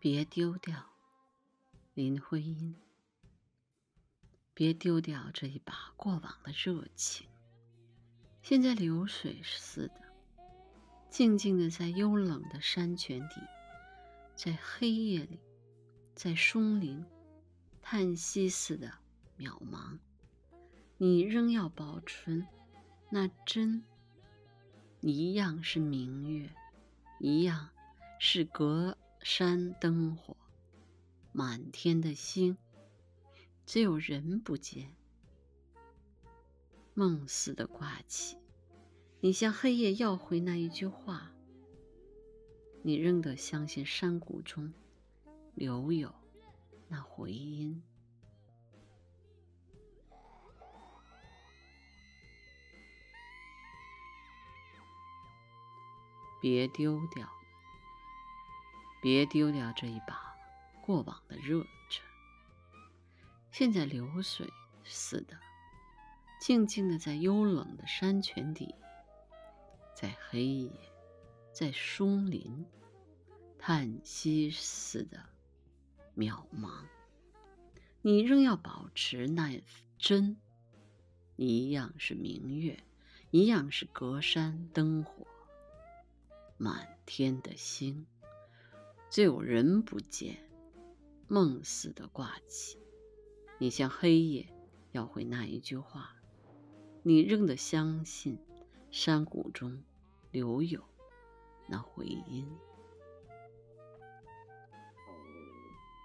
别丢掉，林徽因。别丢掉这一把过往的热情，现在流水似的，静静的在幽冷的山泉底，在黑夜里，在松林，叹息似的渺茫。你仍要保存那真，一样是明月，一样是隔。山灯火，满天的星，只有人不见。梦似的挂起，你向黑夜要回那一句话。你仍得相信山谷中留有那回音。别丢掉。别丢掉这一把过往的热忱，现在流水似的，静静的在幽冷的山泉底，在黑夜，在松林，叹息似的渺茫。你仍要保持那真，一样是明月，一样是隔山灯火，满天的星。只有人不见，梦似的挂起。你向黑夜要回那一句话，你仍得相信，山谷中留有那回音。